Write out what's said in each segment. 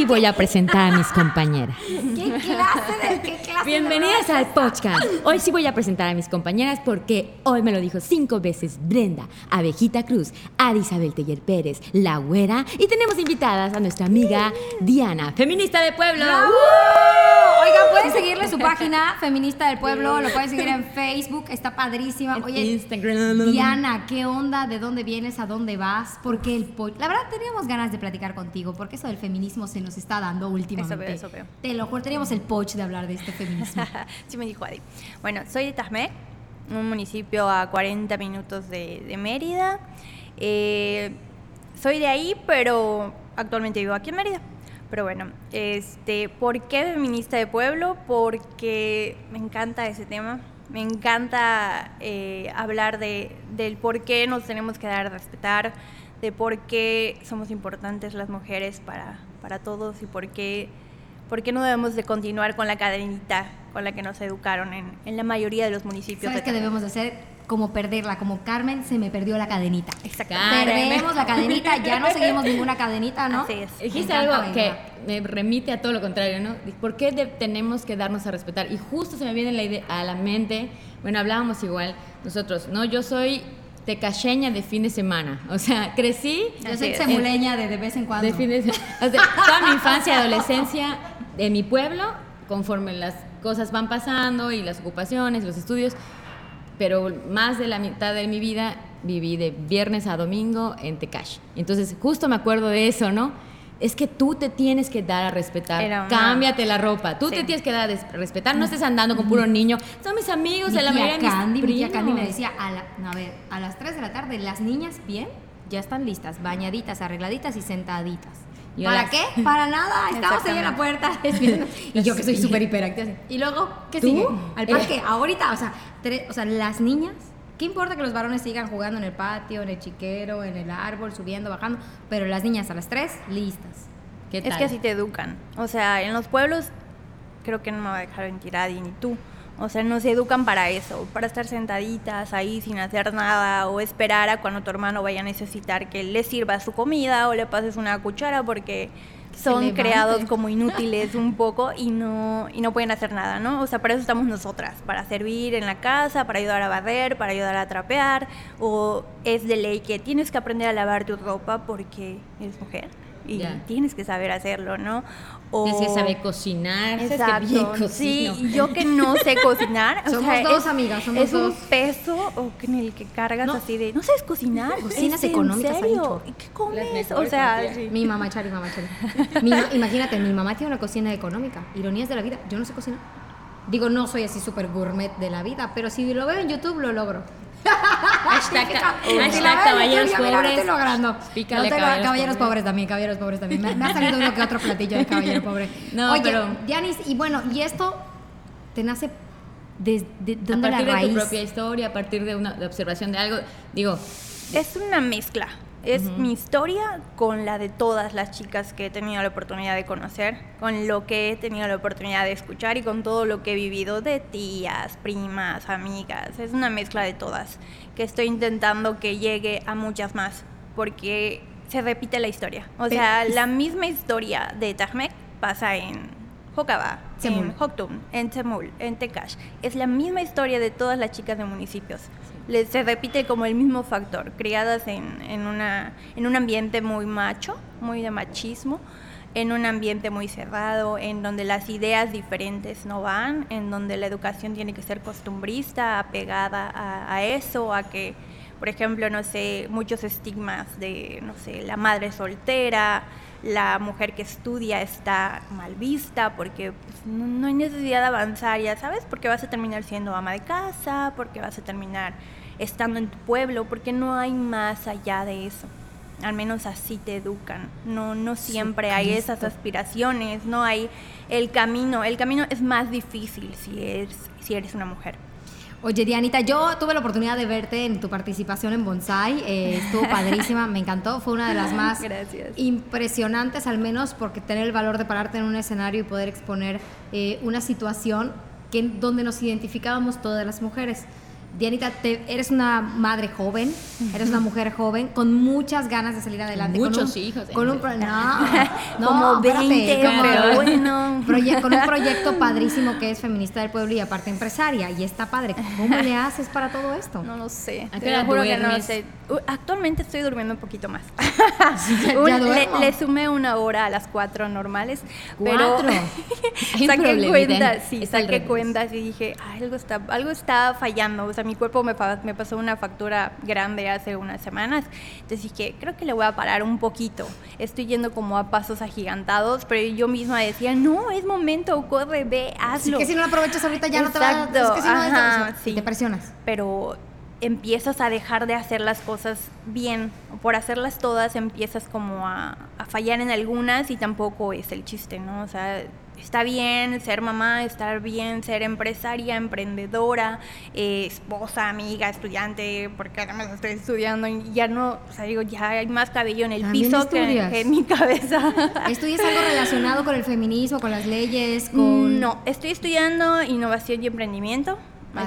sí voy a presentar a mis compañeras. ¿Qué clase de qué clase Bienvenidas de al podcast. Hoy sí voy a presentar a mis compañeras porque hoy me lo dijo cinco veces Brenda, Abejita Cruz, Adi Isabel Teller Pérez, La Güera y tenemos invitadas a nuestra amiga Diana, feminista de pueblo. ¡Bravo! Oigan, pueden seguirle su página, Feminista del Pueblo, lo pueden seguir en Facebook, está padrísima. Oye, Instagram. Diana, ¿qué onda? ¿De dónde vienes? ¿A dónde vas? Porque el La verdad, teníamos ganas de platicar contigo, porque eso del feminismo se nos está dando últimamente. Eso veo, eso veo. Te lo juro, teníamos el poch de hablar de este feminismo. sí me dijo Adi. Bueno, soy de Tasmec, un municipio a 40 minutos de, de Mérida. Eh, soy de ahí, pero actualmente vivo aquí en Mérida. Pero bueno, este, ¿por qué feminista de pueblo? Porque me encanta ese tema. Me encanta eh, hablar de, del por qué nos tenemos que dar a respetar, de por qué somos importantes las mujeres para, para todos y por qué ¿Por qué no debemos de continuar con la cadenita con la que nos educaron en, en la mayoría de los municipios? ¿Sabes de qué debemos de hacer? Como perderla, como Carmen se me perdió la cadenita. Exactamente. Perdemos la cadenita, ya no seguimos ninguna cadenita, ¿no? Así es. Dijiste algo que me remite a todo lo contrario, ¿no? ¿Por qué de- tenemos que darnos a respetar? Y justo se me viene la idea, a la mente, bueno, hablábamos igual nosotros, ¿no? Yo soy tecacheña de fin de semana, o sea, crecí Yo soy semuleña de, de vez en cuando. de fin de semana, o sea, toda mi infancia y adolescencia de mi pueblo, conforme las cosas van pasando y las ocupaciones, los estudios, pero más de la mitad de mi vida viví de viernes a domingo en Tecash. Entonces, justo me acuerdo de eso, ¿no? Es que tú te tienes que dar a respetar. Una- Cámbiate la ropa. Tú Sí. te tienes que dar a respetar. No estés andando con puro niño. Son mis amigos, Mi de la mayoría de mis Candy, mi tía primos. Candy me decía, a, la- no, a ver, a las 3 de la tarde, las niñas bien, ya están listas, bañaditas, arregladitas y sentaditas. ¿Para las- qué? Para nada, estamos ahí en la puerta. y yo que soy súper hiperactiva. Y luego, ¿qué ¿Tú? sigue? Al Eh. parque, ahorita, o sea, tre- o sea, las niñas, ¿qué importa que los varones sigan jugando en el patio, en el chiquero, en el árbol, subiendo, bajando? Pero las niñas a las 3, listas. ¿Qué Es que así te educan. O sea, en los pueblos, creo que no me va a dejar mentir Adi ni tú. O sea, nos educan para eso, para estar sentaditas ahí sin hacer nada o esperar a cuando tu hermano vaya a necesitar que le sirva su comida o le pases una cuchara porque son creados como inútiles un poco y no, y no pueden hacer nada, ¿no? O sea, para eso estamos nosotras, para servir en la casa, para ayudar a barrer, para ayudar a trapear, o es de ley que tienes que aprender a lavar tu ropa porque eres mujer y tienes que saber hacerlo, ¿no? O... Tienes que saber cocinar. ¿sabes que Exacto. bien Sí, cocino? yo que no sé cocinar. o Somos sea, dos, es, amigas, somos es un dos. peso o que en el que cargas No. así de, no sabes cocinar. Cocinas ¿Es en económicas, ha serio? dicho. ¿Y qué comes? O sea, sí. Mi mamá, Chari, mamá, Chari. Mi imagínate, mi mamá tiene una cocina económica. Ironías de la vida. Yo no sé cocinar. Digo, no soy así súper gourmet de la vida, pero si lo veo en YouTube, lo logro. Hashtag, caballeros pobres. estoy logrando. Pícale No, tengo- caballeros caballeros pobres. pobres también, caballeros pobres también. Me, me ha salido uno que otro platillo de caballero pobre. No, Oye, pero- Dianis, y bueno, ¿y esto te nace desde de, A dónde la partir de raíz? tu propia historia, a partir de una de observación de algo, digo, Es una mezcla. Es mi historia con la de todas las chicas que he tenido la oportunidad de conocer, con lo que he tenido la oportunidad de escuchar y con todo lo que he vivido de tías, primas, amigas. Es una mezcla de todas que estoy intentando que llegue a muchas más porque se repite la historia. O Pero- sea, la misma historia de Tajmek pasa en Jocaba, en Hoctum, en Temul, en Tecash. Es la misma historia de todas las chicas de municipios. Se repite como el mismo factor, criadas en, en, una, en un ambiente muy macho, muy de machismo, en un ambiente muy cerrado, en donde las ideas diferentes no van, en donde la educación tiene que ser costumbrista, apegada a, a eso, a que, por ejemplo, no sé, muchos estigmas de, no sé, la madre soltera, la mujer que estudia está mal vista porque pues, no, no hay necesidad de avanzar, ya sabes, porque vas a terminar siendo ama de casa, porque vas a terminar estando en tu pueblo, porque no hay más allá de eso. Al menos así te educan. No, no siempre hay esas aspiraciones, no hay el camino. El camino es más difícil si eres, si eres una mujer. Oye, Dianita, yo tuve la oportunidad de verte en tu participación en Bonsai. eh, estuvo padrísima, me encantó. Fue una de las más Gracias. impresionantes, al menos porque tener el valor de pararte en un escenario y poder exponer eh, una situación que, donde nos identificábamos todas las mujeres. Dianita, te- eres una madre joven, eres una mujer joven con muchas ganas de salir adelante. con Muchos un- hijos, Con un pro- no, no, Como espérate, 20, como- pero bueno. Proye- con un proyecto padrísimo que es Feminista del Pueblo y aparte empresaria. Y está padre. ¿Cómo le haces para todo esto? No lo sé. ¿A qué Te lo juro que no lo duermes? sé. Actualmente estoy durmiendo un poquito más. ya Un- le, sumé una hora a las cuatro normales. ¿Cuatro? Pero saqué cuentas, en- sí, saqué cuentas y dije, "Ay, algo está, algo está fallando. O sea, mi cuerpo me, pa- me pasó una factura grande hace unas semanas. Entonces dije, creo que le voy a parar un poquito. Estoy yendo como a pasos agigantados, pero yo misma decía, no, es momento, corre, ve, hazlo. que si no lo aprovechas ahorita ya no te va a Es que si no ajá, sea, sí. te presionas. pero empiezas a dejar de hacer las cosas bien. Por hacerlas todas empiezas como a, a fallar en algunas y tampoco es el chiste, ¿no? O sea, está bien ser mamá, estar bien ser empresaria, emprendedora, eh, esposa, amiga, estudiante, porque además estoy estudiando y ya no, o sea, digo, ya hay más cabello en el ¿También piso que, en mi cabeza. ¿Estudias algo relacionado con el feminismo, con las leyes, con No, estoy estudiando innovación y emprendimiento.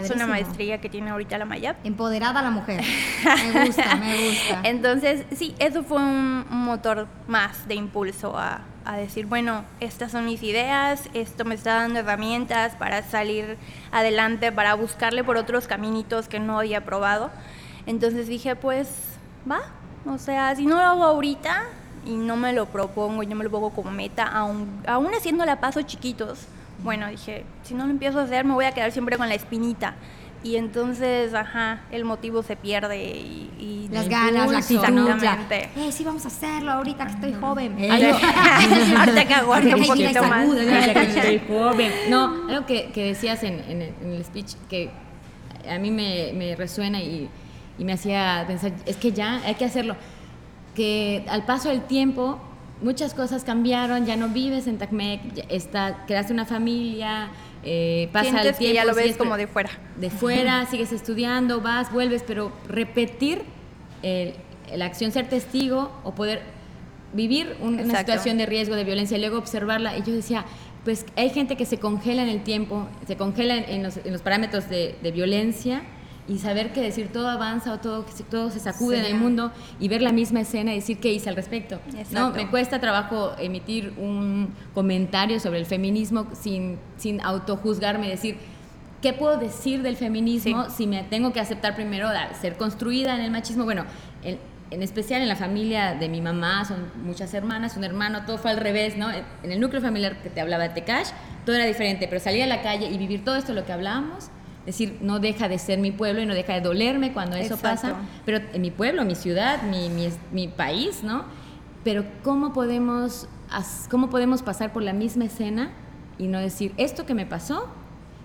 Es una maestría que tiene ahorita la Mayap. empoderada la mujer? Me gusta, me gusta. Entonces, sí, eso fue un motor más de impulso a, a decir, bueno, estas son mis ideas, esto me está dando herramientas para salir adelante, para buscarle por otros caminitos que no había probado. Entonces dije, pues, va, o sea, si no lo hago ahorita y no me lo propongo y no me lo pongo como meta, aún, aún haciéndole a pasos chiquitos, bueno, dije, si no lo empiezo a hacer me voy a quedar siempre con la espinita. Y entonces, ajá, el motivo se pierde y... y Las ganas, la actitud, Exactamente. eh, sí, vamos a hacerlo ahorita que estoy joven. Algo- Ahorita que aguante un poquito más. que estoy joven. No, algo que, que decías en, en el- en el speech que a mí me, me resuena y, y me hacía pensar, es que ya hay que hacerlo. Que al paso del tiempo muchas cosas cambiaron, ya no vives en Tacmec, está, creaste una familia, eh, pasa el Sientes tiempo. que ya lo ves como de fuera. de fuera, sigues estudiando, vas, vuelves, pero repetir el- la acción, ser testigo o poder vivir un- una situación de riesgo, de violencia, y luego observarla. Y yo decía, pues hay gente que se congela en el tiempo, se congela en, en los, en los parámetros de, de violencia y saber que decir todo avanza o todo, todo se sacude en el mundo y ver la misma escena y decir qué hice al respecto. ¿no? Exacto. Me cuesta trabajo emitir un comentario sobre el feminismo sin, sin autojuzgarme, decir, ¿qué puedo decir del feminismo si me tengo que aceptar primero da- ser construida en el machismo? Bueno, en, en especial en la familia de mi mamá, son muchas hermanas, un hermano, todo fue al revés, ¿no? En el núcleo familiar que te hablaba de Tecash, todo era diferente, pero salir a la calle y vivir todo esto lo que hablábamos, decir, no deja de ser mi pueblo y no deja de dolerme cuando eso Exacto. pasa, pero en mi pueblo, mi ciudad, mi, mi, mi país, ¿no? Pero ¿cómo podemos, as- ¿cómo podemos pasar por la misma escena y no decir, esto que me pasó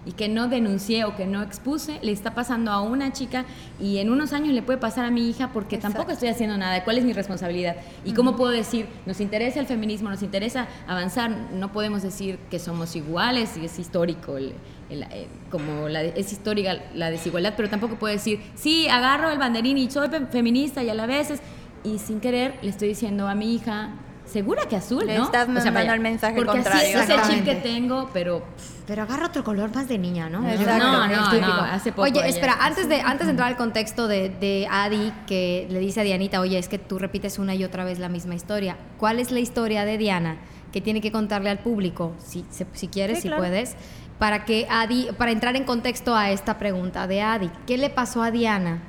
y que no denuncié o que no expuse, le está pasando a una chica y en unos años le puede pasar a mi hija porque tampoco estoy haciendo nada, ¿cuál es mi responsabilidad? ¿Y cómo puedo decir, nos interesa el feminismo, nos interesa avanzar, no podemos decir que somos iguales y es histórico, el- el- eh, como la, es histórica la desigualdad, pero tampoco puedo decir, sí, agarro el banderín y soy fe- feminista y a la vez es, y sin querer le estoy diciendo a mi hija, segura que azul, Le ¿no? estás mandando el mensaje porque contrario. así es ese chip que tengo, pero Pero agarra otro color más de niña, ¿no? Exacto. No, El no, típico. no, hace poco Oye, ella- espera, antes de, antes de entrar al contexto de, de Adi, que le dice a Dianita, oye, es que tú repites una y otra vez la misma historia. ¿Cuál es la historia de Diana que tiene que contarle al público, si, si quieres, Sí, si claro. puedes, para que Adi, para entrar en contexto a esta pregunta de Adi? ¿Qué le pasó a Diana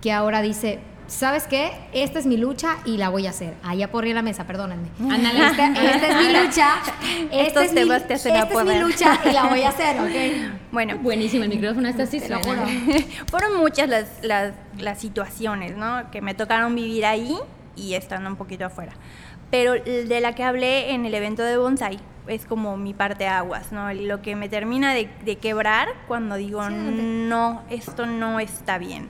que ahora dice, ¿sabes qué? Esta es mi lucha y la voy a hacer. Ah, ya la mesa, perdónenme. Ándale. Esta, esta es mi lucha. Esta Estos es mi, temas te hacen esta es mi lucha y la voy a hacer, ¿ok? Bueno, buenísimo el micrófono, está así Te lo suena. juro. fueron muchas las, las, las situaciones, ¿no? Que me tocaron vivir ahí y estando un poquito afuera. Pero de la que hablé en el evento de Bonsai es como mi parte aguas, ¿no? Lo que me termina de, de quebrar cuando digo, Sí, no, esto no está bien.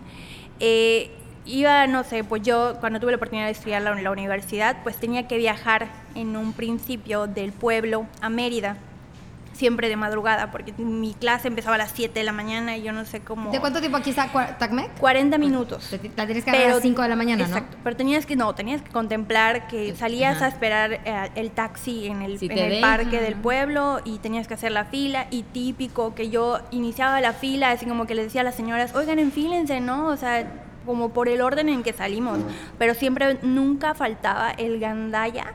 Eh, iba, no sé, pues yo cuando tuve la oportunidad de estudiar la, la universidad, pues tenía que viajar en un principio del pueblo a Mérida siempre de madrugada, porque mi clase empezaba a las 7 de la mañana y yo no sé cómo... ¿De cuánto tiempo aquí está Tacmec? 40 minutos. Te- La tienes que agarrar a las 5 de la mañana, Exacto, pero tenías que, no, tenías que contemplar que salías Ajá. a esperar eh, el taxi en el, Si en parque del pueblo y tenías que hacer la fila y típico que yo iniciaba la fila, así como que le decía a las señoras, oigan, enfílense, ¿no? O sea, como por el orden en que salimos, pero siempre, nunca faltaba el gandaya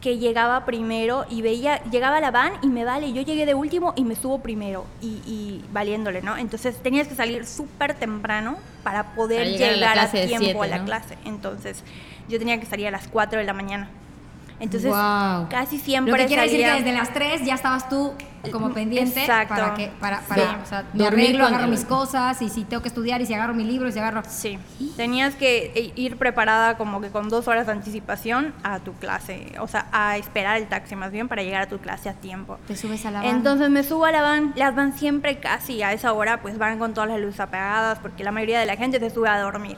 que llegaba primero y veía, llegaba la van y me vale, yo llegué de último y me subo primero y, y valiéndole, ¿no? Entonces tenías que salir súper temprano para poder Para llegar a llegar tiempo siete, a la ¿no? clase. Entonces yo tenía que salir a las 4 de la mañana. Entonces casi siempre Lo que quiere decir que desde las 3 ya estabas tú como pendiente Exacto. para que para, para Sí. o sea, me Dormir arreglo, agarro mis cosas y si tengo que estudiar y si agarro mi libro y si agarro Sí, tenías que eh, ir preparada como que con dos horas de anticipación a tu clase, o sea, a esperar el taxi más bien para llegar a tu clase a tiempo. te subes a la van. Entonces me subo a la van, las van siempre casi a esa hora, pues van con todas las luces apagadas porque la mayoría de la gente se sube a dormir.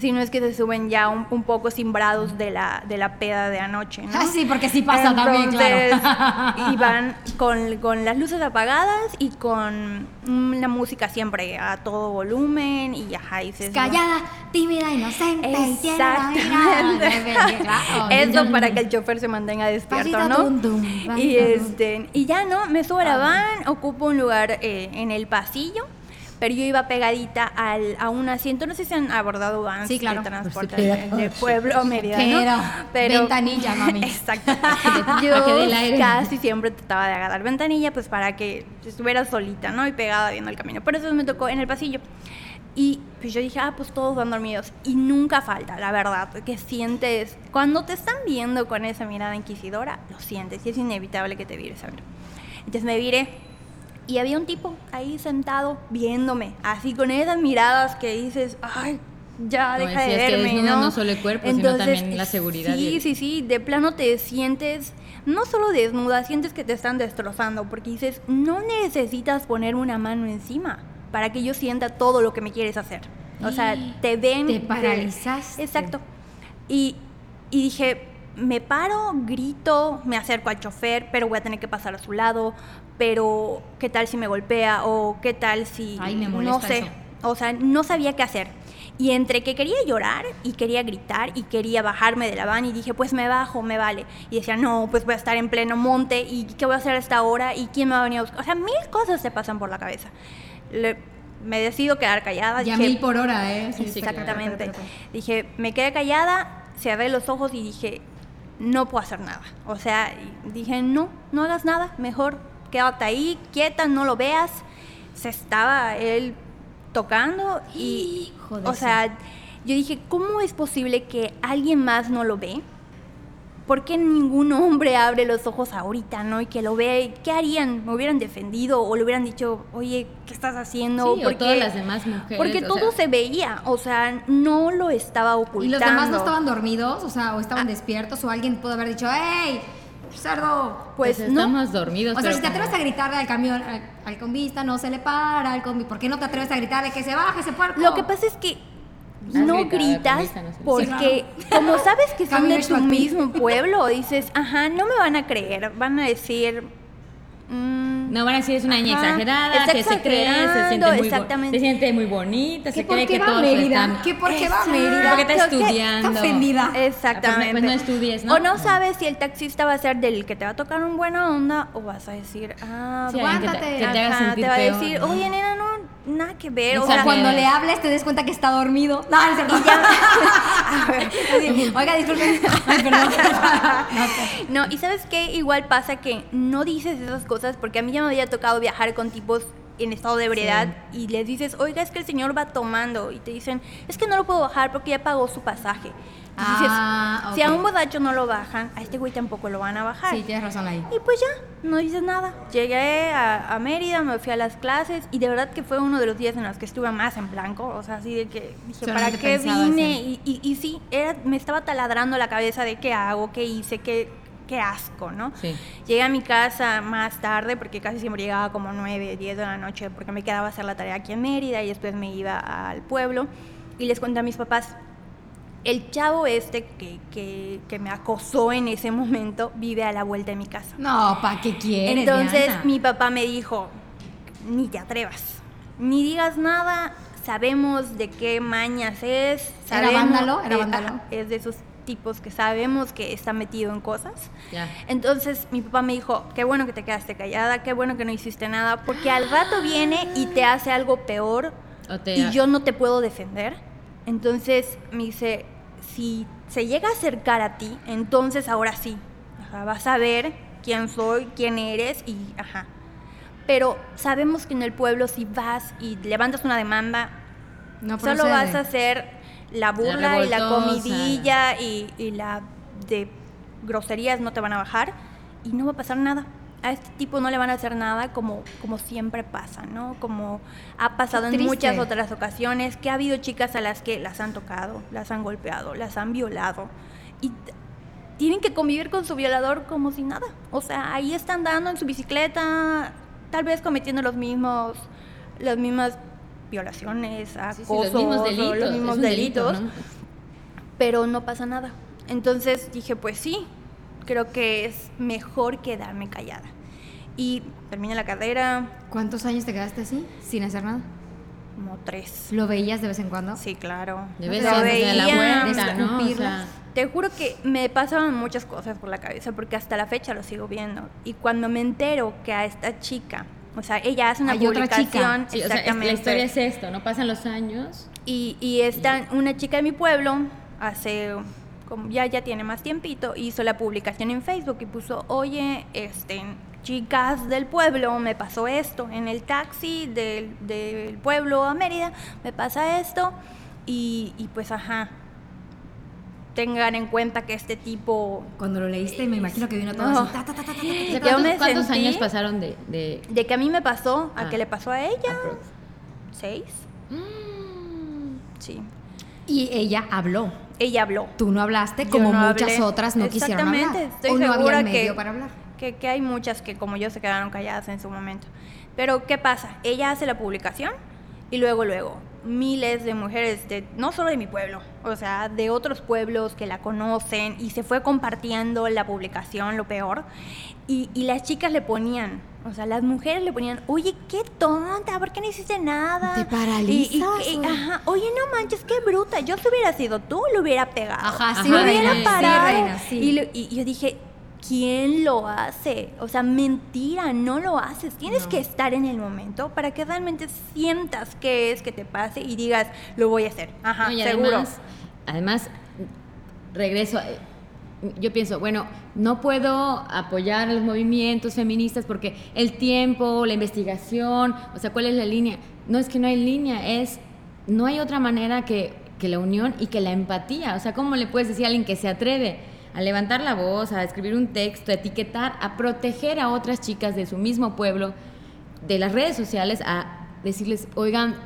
Si no es que se suben ya un, un poco simbrados de la, de la peda de anoche, ¿no? Sí, porque sí pasa también, claro. Y van con, con las luces apagadas y con la música siempre a todo volumen y ajá, y Callada, tímida, inocente y Exactamente. Claro. Eso para que el chofer se mantenga despierto, ¿no? y, este, y ya, ¿no? Me subo a la van, ocupo un lugar eh, en el pasillo, pero yo iba pegadita al, a un asiento, no sé si han abordado vans Sí, claro. de transporte Por de, supuesto. de pueblo Mérida, ¿no? Pero, ventanilla, mami. Exacto. Yo el casi siempre trataba de agarrar ventanilla, pues para que estuviera solita, ¿no? Y pegada viendo el camino. Por eso me tocó en el pasillo. Y pues yo dije, ah, pues todos van dormidos. Y nunca falta, la verdad, que sientes, cuando te están viendo con esa mirada inquisidora, lo sientes y es inevitable que te vires a ver. Entonces me viré y había un tipo ahí sentado viéndome, así con esas miradas que dices, ay, ya Como deja de que verme, desnuda ¿no? no solo el cuerpo, sino también la seguridad Sí, y- sí, sí, de plano te sientes no solo desnuda, sientes que te están destrozando, porque dices, no necesitas ponerme una mano encima para que yo sienta todo lo que me quieres hacer. O sea, te ven... Te paralizaste. Exacto. Y, y dije, me paro, grito, me acerco al chofer, pero voy a tener que pasar a su lado, pero ¿qué tal si me golpea? O ¿qué tal si... Ay, me no sé. eso. O sea, no sabía qué hacer. Y entre que quería llorar y quería gritar y quería bajarme de la van y dije, pues me bajo, me vale. Y decía, no, pues voy a estar en pleno monte y ¿qué voy a hacer a esta hora? ¿Y quién me va a venir a buscar? O sea, mil cosas se pasan por la cabeza. Le- me decido quedar callada. Ya dije, mil por hora, ¿eh? Sí, sí, Exactamente. Dije, me quedé callada, cerré los ojos y dije, no puedo hacer nada. O sea, dije, no, no hagas nada, mejor quédate ahí, quieta, no lo veas. Se estaba él tocando y, Hijo de o sea, yo dije, ¿cómo es posible que alguien más no lo ve? ¿Por qué ningún hombre abre los ojos ahorita, no? Y que lo ve, ¿qué harían? ¿Me hubieran defendido o le hubieran dicho, oye, ¿qué estás haciendo? Sí, o Porque- todas las demás mujeres, Porque o todo sea- se veía, o sea, no lo estaba ocultando. ¿Y los demás no estaban dormidos? O sea, o estaban despiertos, o alguien pudo haber dicho, ¡Ey! ¡Cerdo! Pues, Pues no. estamos dormidos. O sea, si te atreves como- a gritarle al camión, al, al combista, no se le para, al combi, ¿por qué no te atreves a gritarle que se baje ese puerco? Lo que pasa es que no gritas comista, no sé. porque como sabes que son Camino de tu mismo pueblo, dices, ajá, no me van a creer, van a decir... mm, No van a decir es una niña Ajá, exagerada, está que se cree, se siente, muy exactamente. se siente muy bonita, ¿Qué se cree que va todos Mérida? están... ¿Qué por qué va a. Mérida? Porque está ¿Qué- qué- estudiando. está ofendida. Exactamente. Pues no estudies, ¿no? O no sabes si el taxista va a ser del que te va a tocar un buena onda o vas a decir, ah, Sí, alguien que te- aguántate. que te haga ajá, te va a peor, decir, ¿no? oye, nena, no, nada que ver. O O sea, cuando le hables te des cuenta que está dormido. No. Y ya- Oiga, disculpen. Ay, perdón. No, y sabes qué, igual pasa que no dices esas cosas porque a mí ya me había tocado viajar con tipos en estado de ebriedad y les dices, oiga, es que el señor va tomando y te dicen, es que no lo puedo bajar porque ya pagó su pasaje. Ah, si a un borracho no lo bajan, a este güey tampoco lo van a bajar. Sí, tienes razón ahí. Y pues ya, no dices nada. Llegué a, a Mérida, me fui a las clases y de verdad que fue uno de los días en los que estuve más en blanco. O sea, así de que dije, ¿para qué vine? Y, y, y sí, era, me estaba taladrando la cabeza de qué hago, qué hice, qué, qué asco, ¿no? Sí. Llegué a mi casa más tarde porque casi siempre llegaba como 9, 10 de la noche porque me quedaba a hacer la tarea aquí en Mérida y después me iba al pueblo y les conté a mis papás. El chavo este que, que, que me acosó en ese momento vive a la vuelta de mi casa. No, ¿para qué quieres? Entonces Diana? mi papá me dijo, ni te atrevas, ni digas nada, sabemos de qué mañas es. ¿Era sabemos- vándalo? ¿Era vándalo? es de esos tipos que sabemos que está metido en cosas. Ya. Entonces mi papá me dijo, qué bueno que te quedaste callada, qué bueno que no hiciste nada, porque al rato viene y te hace algo peor y yo no te puedo defender. Entonces me dice, si se llega a acercar a ti, entonces ahora sí, ajá, vas a ver quién soy, quién eres y ajá. Pero sabemos que en el pueblo si vas y levantas una demanda, No solo vas a hacer la burla y la comidilla y, y la de groserías no te van a bajar y no va a pasar nada. A este tipo no le van a hacer nada como, como siempre pasa, ¿no? Como ha pasado en muchas otras ocasiones, que ha habido chicas a las que las han tocado, las han golpeado, las han violado y tienen que convivir con su violador como si nada. O sea, ahí están dando en su bicicleta, tal vez cometiendo los mismos, las mismas violaciones, Sí, acosos, sí, los mismos delitos. los mismos delito, delitos, ¿no? pero no pasa nada. Entonces dije, pues sí, creo que es mejor quedarme callada. Y terminé la carrera, ¿Cuántos años te quedaste así, sin hacer nada? como tres. ¿Lo veías de vez en cuando? Sí, claro. De vez te en cuando. Te juro que me pasaban muchas cosas por la cabeza porque hasta la fecha lo sigo viendo. Y cuando me entero que a esta chica, o sea, ella hace una Hay otra chica. publicación, sí, o sea, exactamente. la historia es esto, ¿no? Pasan los años. Y, y está una chica de mi pueblo, hace, como ya, ya tiene más tiempito, hizo la publicación en Facebook y puso, oye, este, chicas del pueblo, me pasó esto, en el taxi del, del pueblo a Mérida, me pasa esto, y, y pues ajá, tengan en cuenta que este tipo, Cuando lo leíste, me imagino que vino todo No. así. ta, ta, ta, ¿cuántos, cuántos años pasaron de...? de de que a mí me pasó, a Ah. que le pasó a ella, seis, sí. Y ella habló. Ella habló. Tú no hablaste, Yo como no muchas hablé. otras no quisieron hablar. Exactamente, estoy o no segura había medio que- para hablar. Que, que hay muchas que como yo se quedaron calladas en su momento. Pero ¿qué pasa? Ella hace la publicación y luego, luego, miles de mujeres, de, no solo de mi pueblo, o sea, de otros pueblos que la conocen y se fue compartiendo la publicación, lo peor. Y, y las chicas le ponían, o sea, las mujeres le ponían, oye, qué tonta, ¿por qué no hiciste nada? Te Y- y- paralizas, y- ajá, oye, no manches, qué bruta, yo si hubiera sido tú, lo hubiera pegado. Ajá, sí, lo reina, hubiera sí, parado. reina, sí. Y, lo- y yo dije, ¿quién lo hace? O sea, mentira, no lo haces. Tienes No. que estar en el momento para que realmente sientas qué es que te pase y digas, lo voy a hacer. Ajá, No, seguro. Además, además, regreso, a- yo pienso, bueno, no puedo apoyar los movimientos feministas porque el tiempo, la investigación, o sea, ¿cuál es la línea? No es que no hay línea, es, no hay otra manera que, que la unión y que la empatía. O sea, ¿cómo le puedes decir a alguien que se atreve a levantar la voz, a escribir un texto, a etiquetar, a proteger a otras chicas de su mismo pueblo, de las redes sociales, a decirles, oigan,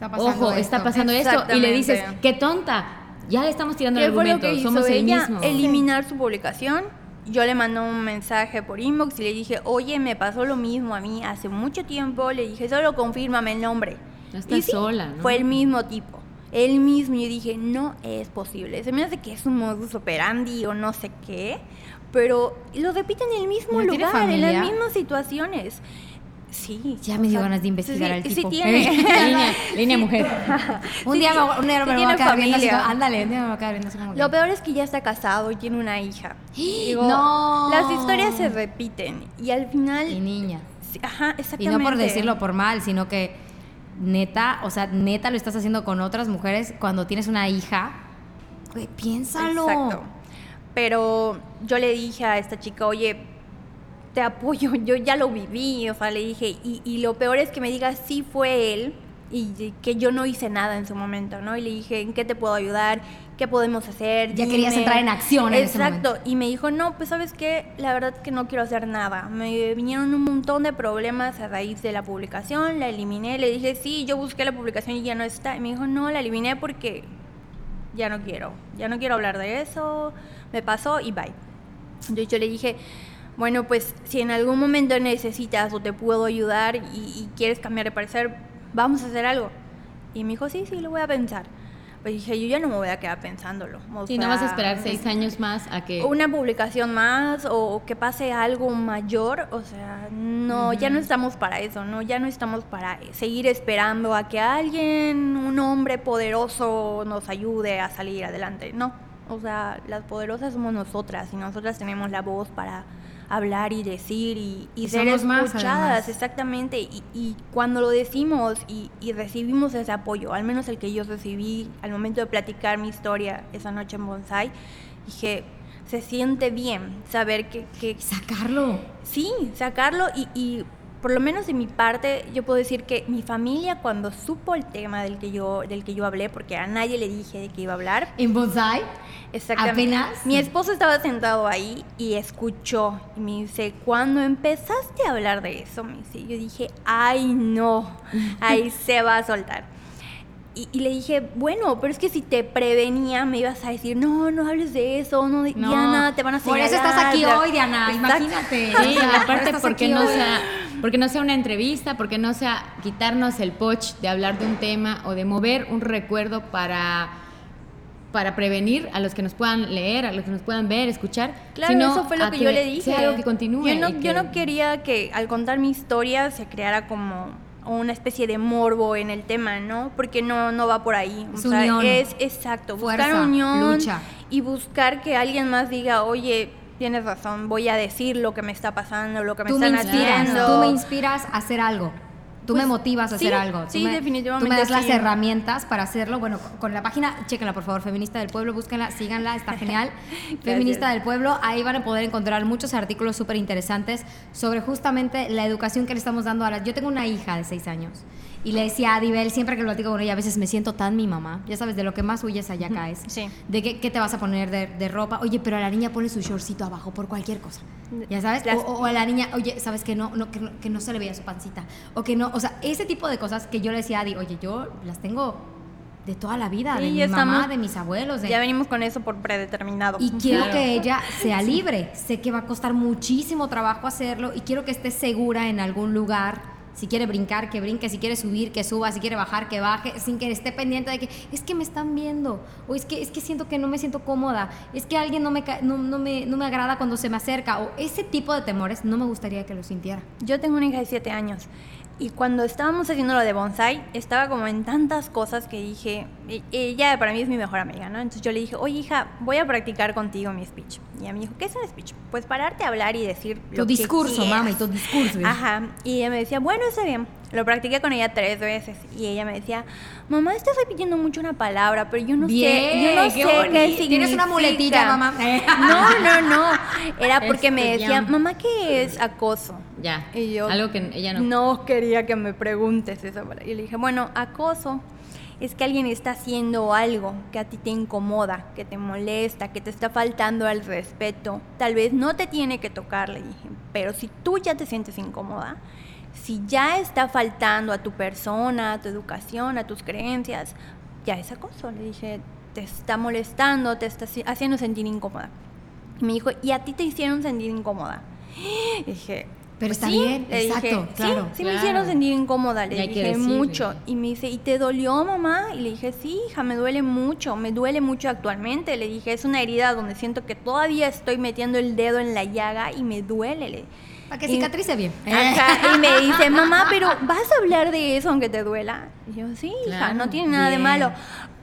Está Ojo, está pasando esto. Y le dices, qué tonta. Ya le estamos tirando el ¿Qué fue lo argumento. que Somos el mismo. Eliminar su publicación. Yo le mandé un mensaje por inbox y le dije, oye, me pasó lo mismo a mí hace mucho tiempo. Le dije, solo confírmame el nombre. No estás Y sí, sola, ¿no? Fue el mismo tipo. El mismo. Y yo dije, no es posible. Se me hace que es un modus operandi o no sé qué. Pero lo repiten en el mismo ¿No lugar, en las mismas situaciones. Sí. Ya me dio ganas de investigar sí, al sí tipo. tiene. línea, línea mujer. Un Sí, día, sí, me, un día sí me voy a quedar viendo así como, ándale, un día me voy a quedar viendo así como Lo peor es que ya está casado y tiene una hija. Digo, No. Las historias se repiten y al final... Y niña. Sí, Ajá, Y exactamente. no por decirlo por mal, sino que neta, o sea, neta lo estás haciendo con otras mujeres cuando tienes una hija. Güey, piénsalo. Exacto. Pero yo le dije a esta chica, oye, te apoyo, yo ya lo viví, o sea, le dije, y, y lo peor es que me diga, sí fue él, y que yo no hice nada en su momento, ¿no? Y le dije, ¿en qué te puedo ayudar? ¿Qué podemos hacer? Ya querías entrar en acción en ese Exacto. Y me dijo, no, pues sabes qué, la verdad que no quiero hacer nada. Me vinieron un montón de problemas a raíz de la publicación, la eliminé. Le dije, sí, yo busqué la publicación y ya no está. Y me dijo, no, la eliminé porque ya no quiero, ya no quiero hablar de eso, me pasó y bye. Entonces yo le dije, bueno, pues si en algún momento necesitas o te puedo ayudar y, y quieres cambiar de parecer, vamos a hacer algo. Y me dijo, sí, sí, lo voy a pensar. Pues dije, yo ya no me voy a quedar pensándolo. O Sí, no vas a esperar seis años más a que... una publicación más o que pase algo mayor, o sea, no, ya no estamos para eso, ¿no? Ya no estamos para seguir esperando a que alguien, un hombre poderoso nos ayude a salir adelante, no. O sea, las poderosas somos nosotras y nosotras tenemos la voz para hablar y decir y, y Y ser más, escuchadas, exactamente. Y, y cuando lo decimos y, y recibimos ese apoyo, al menos el que yo recibí al momento de platicar mi historia esa noche en Bonsai, dije, se siente bien saber que, que Sacarlo. sí, sacarlo y, y por lo menos de mi parte yo puedo decir que mi familia cuando supo el tema del que yo del que yo hablé porque a nadie le dije de que iba a hablar En bonsai. Exactamente. ¿Apenas? Mi esposo estaba sentado ahí y escuchó y me dice, cuando empezaste a hablar de eso, me dice, yo dije, ay no, ahí se va a soltar. Y, y le dije, bueno, pero es que si te prevenía me ibas a decir, no, no hables de eso, no, No, Diana, te van a Por eso señalar", estás aquí hoy, Diana. Exacto. Imagínate. Sí, aparte porque no hoy. sea porque no sea una entrevista, porque no sea quitarnos el poch de hablar de un tema o de mover un recuerdo para para prevenir a los que nos puedan leer, a los que nos puedan ver, escuchar. Claro, sino eso fue lo que, yo le dije. Sea algo que continúe. Yo no, yo no quería que al contar mi historia se creara como una especie de morbo en el tema, ¿no? Porque no, no va por ahí. Es unión. es exacto, buscar Fuerza, unión lucha. y buscar que alguien más diga, oye, tienes razón, voy a decir lo que me está pasando, lo que me Tú me están inspiras, haciendo. tú me inspiras a hacer algo. Tú Pues, me motivas a sí, hacer algo. Tú sí, me- definitivamente Tú me das las herramientas para hacerlo. Bueno, con- con la página, chéquenla por favor, Feminista del Pueblo, búsquenla, síganla, está genial. Feminista del Pueblo, ahí van a poder encontrar muchos artículos súper interesantes sobre justamente la educación que le estamos dando a las... Yo tengo una hija de seis años y le decía a Adibel, siempre que lo platico con ella, a veces me siento tan mi mamá. Ya sabes, de lo que más huyes allá caes. Sí. De qué, qué te vas a poner de, de ropa. Oye, pero a la niña pone su shortcito abajo por cualquier cosa. Ya sabes. Las- O, o a la niña, oye, sabes que no, no, que no, que no se le veía su pancita. O que no, o sea, ese tipo de cosas que yo le decía a Adi, oye, yo las tengo de toda la vida, de Sí, mi ya mamá, de mis abuelos. de- Ya venimos con eso por predeterminado. y quiero Claro. que ella sea libre. Sé que va a costar muchísimo trabajo hacerlo y quiero que esté segura en algún lugar. Si quiere brincar, que brinque. Si quiere subir, que suba. Si quiere bajar, que baje. Sin que esté pendiente de que es que me están viendo. O es que, es que siento que no me siento cómoda. Es que alguien no me, no, no me, no me agrada cuando se me acerca. O ese tipo de temores no me gustaría que lo sintiera. Yo tengo una hija de 7 años y cuando estábamos haciendo lo de bonsai, estaba como en tantas cosas que dije, e- ella para mí es mi mejor amiga, ¿no? Entonces yo le dije, oye hija, voy a practicar contigo mi speech. Y ella me dijo, ¿qué es un speech? Pues pararte a hablar y decir Tu lo que discurso, quieras". mami, tu discurso. Ajá, y ella me decía, bueno, está bien. Lo practiqué con ella tres veces y ella me decía, mamá, estás repitiendo mucho una palabra, pero yo no sé, yo no qué sé qué significa. Tienes una muletilla, mamá. No, no, no. Era porque me decía, mamá, ¿qué es acoso? Ya. Y yo algo que ella no. no quería que me preguntes eso. Y le dije, bueno, acoso es que alguien está haciendo algo que a ti te incomoda, que te molesta, que te está faltando al respeto. Tal vez no te tiene que tocar, le dije, pero si tú ya te sientes incómoda, si ya está faltando a tu persona, a tu educación, a tus creencias, ya es acoso. Le dije, te está molestando, te está haci- haciendo sentir incómoda. Y me dijo, ¿y a ti te hicieron sentir incómoda? Y dije, Pero "Pues está sí". bien, Le exacto, dije, claro. Sí, sí me Claro. hicieron sentir incómoda, le dije decirle. mucho. Y me dice, ¿y te dolió, mamá? Y le dije, sí, hija, me duele mucho, me duele mucho actualmente. Le dije, es una herida donde siento que todavía estoy metiendo el dedo en la llaga y me duele. Le- Para que y- cicatrice bien. Ajá, y me dice, mamá, pero ¿vas a hablar de eso aunque te duela? Y yo, sí, hija, Claro, no tiene nada de malo.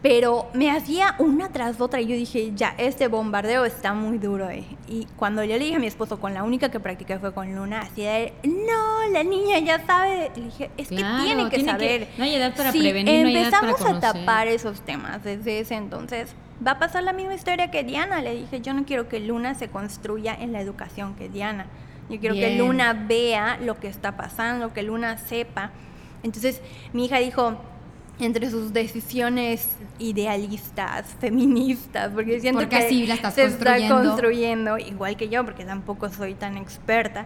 Pero me hacía una tras otra y yo dije, ya, este bombardeo está muy duro. eh". Y cuando yo le dije a mi esposo, con la única que practiqué fue con Luna, así de, no, la niña ya sabe. Le dije, es Claro, que tiene que tiene que- saber. no hay edad para Si prevenir, no hay edad para empezamos a tapar esos temas desde ese entonces, va a pasar la misma historia que Diana. Le dije, yo no quiero que Luna se construya en la educación que Diana. Yo quiero que. Luna vea lo que está pasando, que Luna sepa. Entonces mi hija dijo, entre sus decisiones idealistas, feministas, porque siento Porque que así la estás se está construyendo. construyendo, igual que yo, porque tampoco soy tan experta,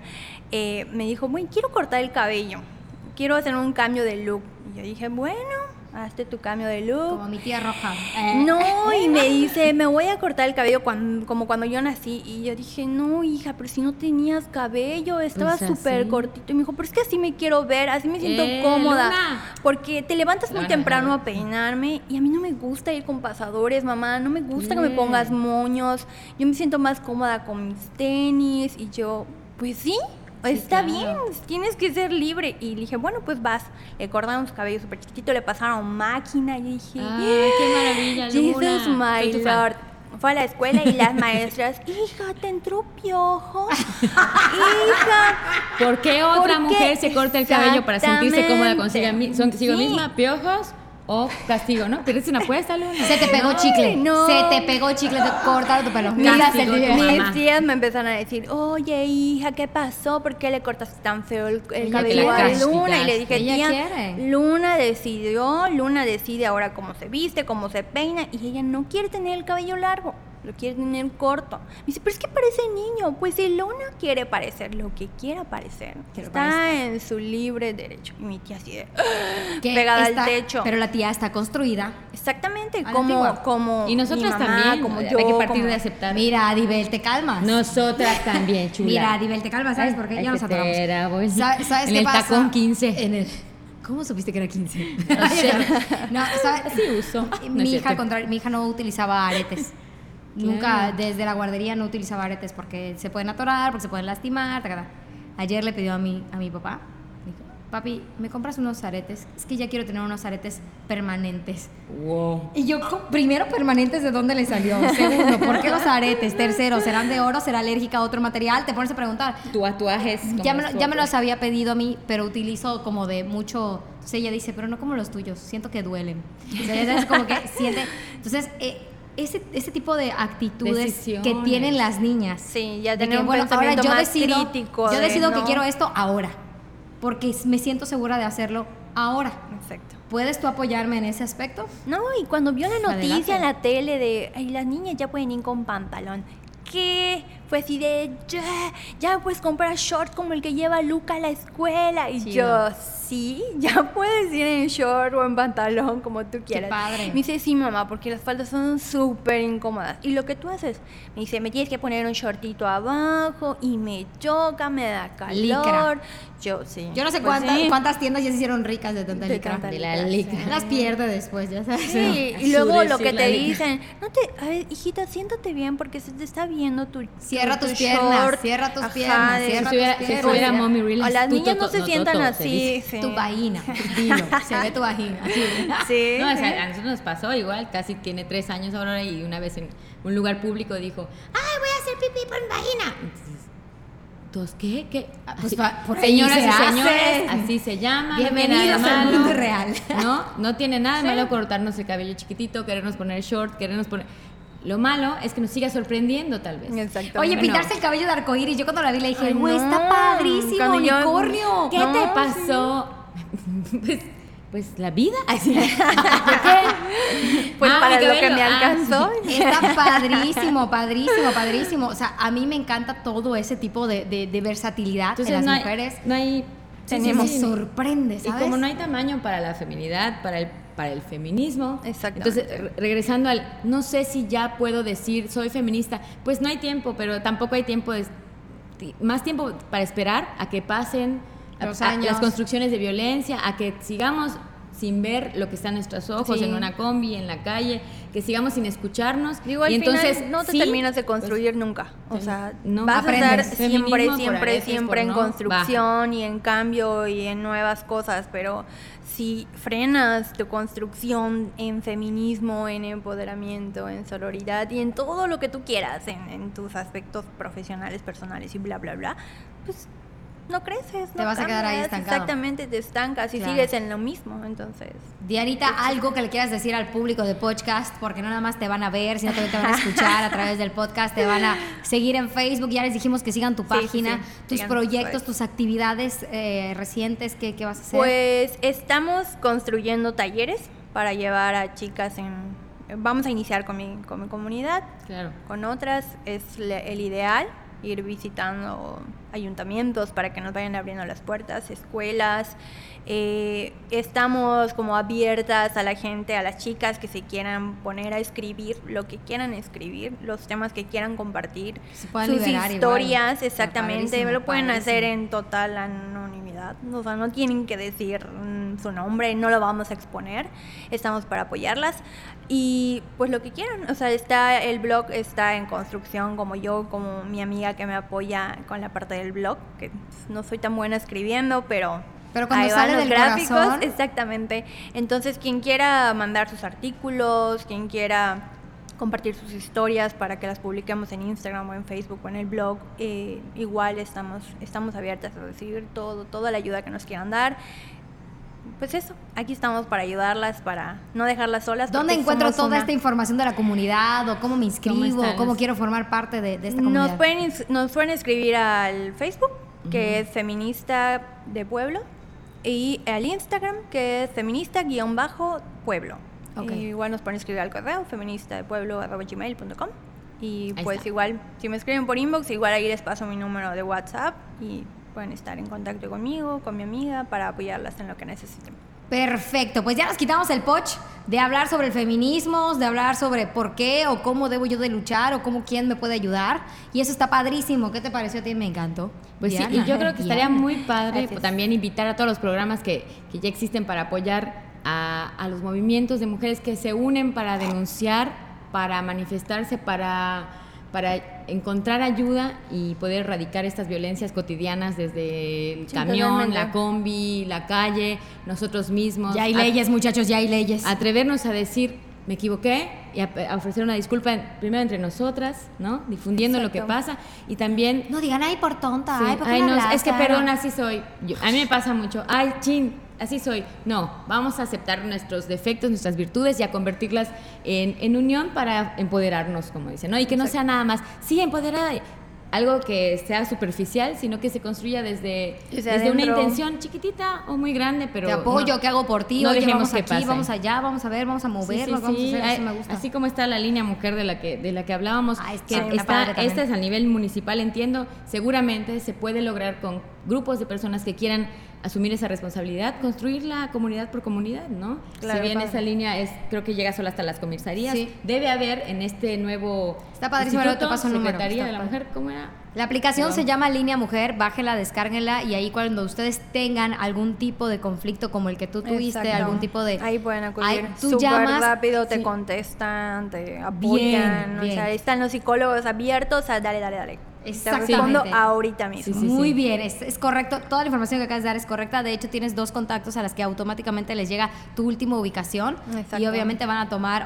eh, me dijo, bueno, quiero cortar el cabello, quiero hacer un cambio de look. Y yo dije, bueno, hazte tu cambio de look. Como mi tía roja. No, y me dice, me voy a cortar el cabello cuando, como cuando yo nací. Y yo dije, no, hija, pero si no tenías cabello, estaba Pues súper cortito. Y me dijo, pero es que así me quiero ver, así me siento Eh, cómoda. Luna. Porque te levantas muy temprano a peinarme y a mí no me gusta ir con pasadores, mamá. No me gusta que me Mm. pongas moños. Yo me siento más cómoda con mis tenis. Y yo, pues sí. Está claro. bien, tienes que ser libre. Y le dije, bueno, pues vas. Le cortaron su cabello súper chiquitito, le pasaron máquina. Y dije, Ay, qué maravilla, Luna. Jesus, my tu fan. lord. Fue a la escuela y las maestras, hija, te entró piojo. hija. ¿Por qué otra ¿Por mujer qué? se corta el cabello para sentirse cómoda consigo Sí. misma? ¿Piojos o castigo, no? Pero es una apuesta, Luna. Se te pegó chicle. no. Se te pegó chicle. Te cortaron tu pelo. Mis, Mira, mamá. tías me empezaron a decir, oye hija, ¿qué pasó? ¿Por qué le cortaste tan feo el, cabello a Luna? Y le dije, Ella tía, quiere. Luna decidió, Luna decide ahora cómo se viste, cómo se peina, y ella no quiere tener el cabello largo, lo quiere tener corto. Me dice, pero es que parece niño. Pues si Luna quiere parecer lo que quiera parecer, Quiero está parecer. en su libre derecho. Y mi tía así de, pegada está- al techo. Pero la tía está construida. Exactamente, como, como Y nosotras mi mamá, también, como hay yo, que partir como- de aceptar. Mira, Adibel, te calmas. Nosotras también, chula. Mira, Adibel, te calmas, ¿sabes Ay, por qué? ay, Ya nos atoramos. era, voy. Sa- ¿Sabes En qué el pasa? tacón 15. En el... ¿Cómo supiste que era 15? No sé. no, ¿sabes? Así uso. Mi, hija, contrario, mi hija no utilizaba aretes. Nunca, Claro. desde la guardería no utilizaba aretes porque se pueden atorar, porque se pueden lastimar. ta, ta, ta. Ayer le pidió a mi, a mi papá, dijo, papi, ¿me compras unos aretes? Es que ya quiero tener unos aretes permanentes. Wow. Y yo, "¿Cómo? primero, permanentes, ¿de dónde le salió? Segundo, ¿por qué los aretes? Tercero, ¿serán de oro? ¿Será alérgica a otro material? Te pones a preguntar. Tu tatuaje es como Ya me, lo- ya me los había pedido a mí, pero utilizo como de mucho. Entonces ella dice, pero no como los tuyos, siento que duelen. Ya sabes, como que siente. Entonces, eh, ese, ese tipo de actitudes que tienen las niñas. Sí, ya de que, un bueno, ahora yo más decido, crítico. Yo de decido que no- quiero esto ahora, porque me siento segura de hacerlo ahora. Exacto. ¿Puedes tú apoyarme en ese aspecto? No, y cuando vio la Adelante. noticia en la tele de Ay, las niñas ya pueden ir con pantalón. ¿Qué? Fue así de ya, ya puedes comprar short como el que lleva Luca a la escuela. Y Chido. yo, sí, ya puedes ir en short o en pantalón como tú quieras. padre. Me dice, sí, mamá, porque las faldas son súper incómodas. Y lo que tú haces, me dice, me tienes que poner un shortito abajo y me choca, me da calor. Licra. Yo, sí. Yo no sé Pues cuántas, sí. cuántas tiendas ya se hicieron ricas de tanta De licra. tanta De la licra, licra. sí. Las pierde después, ya sabes. Sí, Así y luego lo que te licra. dicen, no te, a ver, hijita, siéntate bien porque se te está viendo tu Cierra tu tus piernas, short. cierra tus Ajá, piernas, de- Si cierra estuviera, tus si piernas. estuviera mommy O las tú, niñas no se sientan así. sí. Tu vagina, dilo, se ve tu vagina. así. Sí, No, o sea, a nosotros nos pasó igual, casi tiene tres años ahora y una vez en un lugar público dijo, ¡ay, voy a hacer pipí por mi vagina! Entonces, ¿Dos qué? ¿Qué? Ah, pues Así, pa- por Señoras se y hace. señores, así se llama. Bienvenidos no tiene nada al de malo. mundo real. No, no tiene nada de Sí. malo cortarnos el cabello chiquitito, querernos poner short, querernos poner... Lo malo es que nos siga sorprendiendo tal vez. Exactamente. Oye, Bueno. pintarse el cabello de arcoíris. Yo cuando la vi le dije, güey, no. está padrísimo, unicornio. ¿Qué No, te sí. pasó? pues, pues la vida. Así. ¿Por qué? Pues Ah, para lo que me Ah, alcanzó. Está padrísimo, padrísimo, padrísimo. O sea, a mí me encanta todo ese tipo de, de- de versatilidad Entonces en las no hay, mujeres. no hay Tenemos sí, sí, sí. sorprende, Y ¿sabes? como no hay tamaño para la feminidad, para el, para el feminismo, Exactamente. entonces re- regresando al, no sé si ya puedo decir soy feminista, pues no hay tiempo, pero tampoco hay tiempo, de, más tiempo para esperar a que pasen Los a- años. las construcciones de violencia, a que sigamos sin ver lo que está en nuestros ojos, Sí. en una combi, en la calle, que sigamos sin escucharnos. Digo, al y entonces final no te sí, terminas de pues, construir nunca. O sea, No vas aprendes. a estar siempre, siempre, siempre en no, construcción y en cambio y en nuevas cosas, pero si frenas tu construcción en feminismo, en empoderamiento, en sororidad y en todo lo que tú quieras, en, en tus aspectos profesionales, personales y bla, bla, bla, pues no creces. Te no vas a quedar ahí estancado. Exactamente, te estancas y Claro. sigues en lo mismo, entonces... Dianita, algo que le quieras decir al público de podcast, porque no nada más te van a ver, sino también te van a escuchar a través del podcast, te van a seguir en Facebook, ya les dijimos que sigan tu Sí, sí, página, sí. tus Sigan proyectos, tus tus actividades eh, recientes, ¿qué, qué vas a hacer? Pues estamos construyendo talleres para llevar a chicas en... Vamos a iniciar con mi, con mi comunidad, Claro. con otras es le- el ideal ir visitando ayuntamientos para que nos vayan abriendo las puertas, escuelas. Eh, estamos como abiertas a la gente, a las chicas que se quieran poner a escribir lo que quieran escribir, los temas que quieran compartir, Se sus historias, igual. exactamente, Padrísimo, lo pueden hacer en total anonimidad, o sea, no tienen que decir mm, su nombre, no lo vamos a exponer, estamos para apoyarlas y pues lo que quieran, o sea, está el blog está en construcción como yo, como mi amiga que me apoya con la parte del blog, que no soy tan buena escribiendo, pero Pero cuando ahí van los del gráficos, corazón. exactamente. Entonces, quien quiera mandar sus artículos, quien quiera compartir sus historias para que las publiquemos en Instagram o en Facebook o en el blog, eh, igual estamos, estamos abiertas a recibir todo, toda la ayuda que nos quieran dar. Pues eso, aquí estamos para ayudarlas, para no dejarlas solas. ¿Dónde encuentro toda una- esta información de la comunidad o cómo me inscribo cómo las- quiero formar parte de, de esta comunidad? Nos pueden, nos pueden escribir al Facebook, que es Feminista de Pueblo, y al Instagram, que es feminista-pueblo. Ok. Y igual nos pueden escribir al correo, feminista de pueblo gmail.com. Y Ahí pues está. igual, si me escriben por inbox, igual ahí les paso mi número de WhatsApp y pueden estar en contacto conmigo, con mi amiga, para apoyarlas en lo que necesiten. Perfecto, pues ya nos quitamos el poch de hablar sobre el feminismo, de hablar sobre por qué o cómo debo yo de luchar o cómo quién me puede ayudar. Y eso está padrísimo. ¿Qué te pareció a ti? Me encantó. Pues sí, y yo creo que estaría Diana. muy padre Gracias. también invitar a todos los programas que, que ya existen para apoyar a, a los movimientos de mujeres que se unen para denunciar, para manifestarse, para, para encontrar ayuda y poder erradicar estas violencias cotidianas desde el Sí, camión, totalmente. la combi, la calle, nosotros mismos. Ya hay leyes, muchachos, ya hay leyes. atrevernos a decir me equivoqué y a, a ofrecer una disculpa en- primero entre nosotras, ¿no? Difundiendo lo que pasa y también No digan, ay, por tonta, Sí, ay, ¿por qué ay, no, hablaste? es que perdón, así soy. Yo- a mí me pasa mucho. Ay, chin, así soy. No, vamos a aceptar nuestros defectos, nuestras virtudes y a convertirlas en, en unión para empoderarnos, como dicen, ¿no? Y que no sea nada más, sí, empoderada, algo que sea superficial, sino que se construya desde, Desde desde una intención chiquitita o muy grande, pero... Te apoyo, no- ¿qué hago por ti? no Oye, dejemos vamos que aquí, pase. vamos allá, vamos a ver, vamos a Sí, movernos, sí, vamos a sí. hacer, Ay, eso me gusta. Así como está la línea mujer de la que, de la que hablábamos, Ah, es que está esta es a nivel municipal, entiendo, seguramente se puede lograr con grupos de personas que quieran asumir esa responsabilidad, construirla comunidad por comunidad, ¿no? Claro, si bien padre. esa línea es, creo que llega solo hasta las comisarías, Sí. debe haber en este nuevo Está padrísimo, te paso el número, Secretaría está de la padre. Mujer, ¿cómo era? La aplicación se llama Línea Mujer, bájela, descárguenla y ahí cuando ustedes tengan algún tipo de conflicto como el que tú tuviste, Exacto. algún tipo de... Ahí pueden acudir. Tú Súper llamas- rápido, te sí. contestan, te apoyan. bien. O sea, ahí están los psicólogos abiertos a dale, dale, dale. Te Exactamente. ahorita mismo. Sí, sí, Muy sí. bien, es, es correcto. Toda la información que acabas de dar es correcta. De hecho, tienes dos contactos a las que automáticamente les llega tu última ubicación. Exacto. Y obviamente van a tomar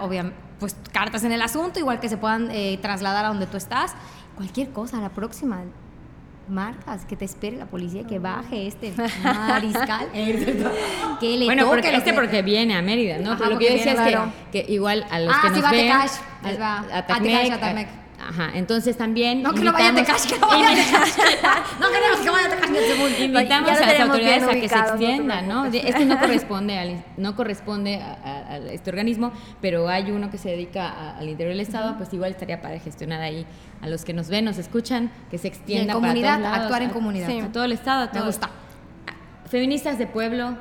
pues, cartas en el asunto, igual que se puedan eh, trasladar a donde tú estás. Cualquier cosa, la próxima. Marcas, que te espere la policía, que baje este mariscal. que le bueno, porque este que- porque viene a Mérida, ¿no? Ajá, Pero lo que yo decía viene, es claro. que, que igual a los Ah, que sí, nos a les va. a, A Tacmec, Tecash, a a- Tacmec. Ajá, entonces también No, que no vaya a Tecash, que no vaya a Tecash. no queremos que vaya a Tecash segundo. Invitamos a las autoridades a que se ubicado, no te extiendan, ¿no? corresponde, al, no corresponde a, a- a este organismo, pero hay uno que se dedica a- al interior del Estado, pues igual estaría para gestionar ahí a los que nos ven, nos escuchan, que se extienda para comunidad, todos lados, actuar en comunidad. sí, a todo el Estado. a Me todo- gusta. a- Feministas de pueblo,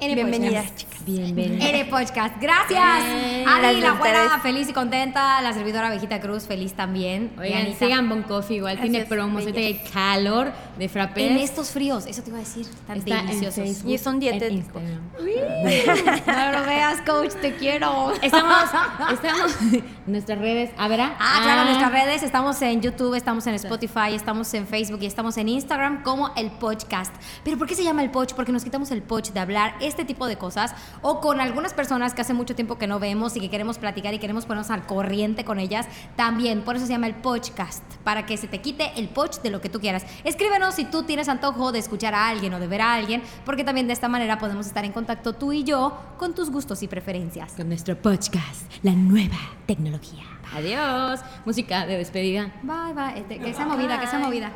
N Bienvenidas, Podcast. chicas. bienvenidas. N Podcast. Gracias. Bien, Adi, gracias la a ustedes. feliz y contenta. La servidora Abejita Cruz, feliz también. Oigan, Dianita. sigan Bon Coffee, igual tiene promos, ahorita hay calor de frappés. En estos fríos, eso te iba a decir, tan Está deliciosos. Y son dietéticos. No lo veas, coach, te quiero. Estamos, estamos en nuestras redes. ¿Habrá? Ah, claro, nuestras redes, estamos en YouTube, estamos en Spotify, estamos en Facebook y estamos en Instagram como el podcast. Pero ¿por qué se llama el poch? Porque nos quitamos el poch de hablar este tipo de cosas o con algunas personas que hace mucho tiempo que no vemos y que queremos platicar y queremos ponernos al corriente con ellas también. Por eso se llama el podcast, para que se te quite el poch de lo que tú quieras. Escríbenos si tú tienes antojo de escuchar a alguien o de ver a alguien, porque también de esta manera podemos estar en contacto tú y yo con tus gustos y preferencias. Con nuestro podcast, la nueva tecnología. Adiós. Música de despedida. Bye, bye. Este, que sea movida, que sea movida.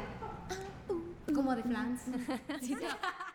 Como de flans.